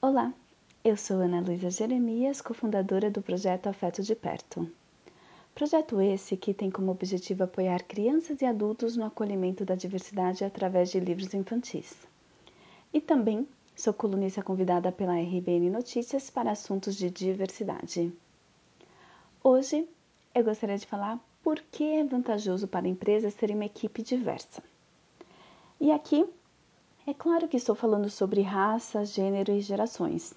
Olá, eu sou Ana Luísa Jeremias, cofundadora do projeto Afeto de Perto. Projeto esse que tem como objetivo apoiar crianças e adultos no acolhimento da diversidade através de livros infantis. E também sou colunista convidada pela RBN Notícias para assuntos de diversidade. Hoje eu gostaria de falar por que é vantajoso para empresas terem uma equipe diversa. E aqui é claro que estou falando sobre raça, gênero e gerações,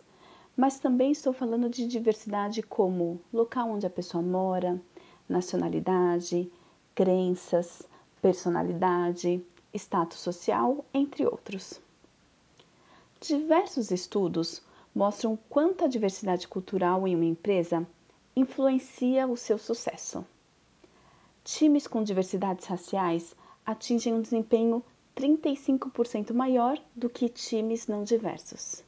mas também estou falando de diversidade como local onde a pessoa mora, nacionalidade, crenças, personalidade, status social, entre outros. Diversos estudos mostram quanto a diversidade cultural em uma empresa influencia o seu sucesso. Times com diversidades raciais atingem um desempenho 35% maior do que times não diversos.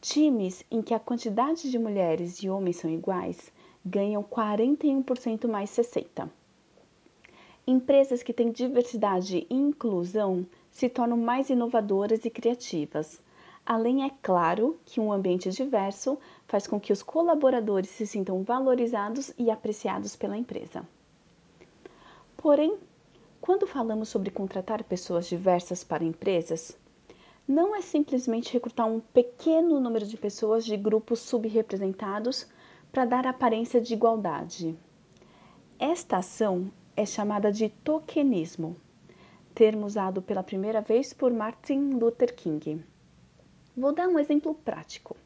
Times em que a quantidade de mulheres e homens são iguais ganham 41% mais 60%. Empresas que têm diversidade e inclusão se tornam mais inovadoras e criativas. Além, é claro, que um ambiente diverso faz com que os colaboradores se sintam valorizados e apreciados pela empresa. Porém, quando falamos sobre contratar pessoas diversas para empresas, não é simplesmente recrutar um pequeno número de pessoas de grupos subrepresentados para dar aparência de igualdade. Esta ação é chamada de tokenismo, termo usado pela primeira vez por Martin Luther King. Vou dar um exemplo prático.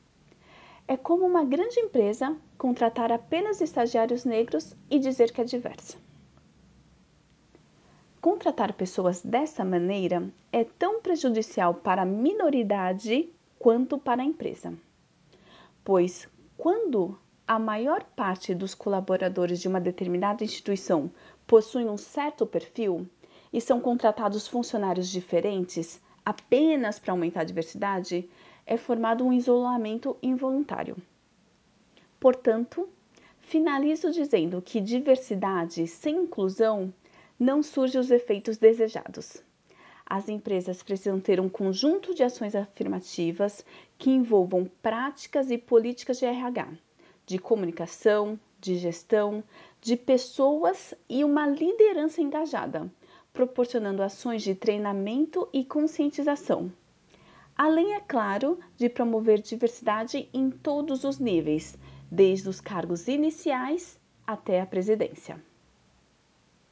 É como uma grande empresa contratar apenas estagiários negros e dizer que é diversa. Contratar pessoas dessa maneira é tão prejudicial para a minoridade quanto para a empresa. Pois, quando a maior parte dos colaboradores de uma determinada instituição possuem um certo perfil e são contratados funcionários diferentes apenas para aumentar a diversidade, é formado um isolamento involuntário. Portanto, finalizo dizendo que diversidade sem inclusão não surgem os efeitos desejados. As empresas precisam ter um conjunto de ações afirmativas que envolvam práticas e políticas de RH, de comunicação, de gestão, de pessoas e uma liderança engajada, proporcionando ações de treinamento e conscientização. Além, é claro, de promover diversidade em todos os níveis, desde os cargos iniciais até a presidência.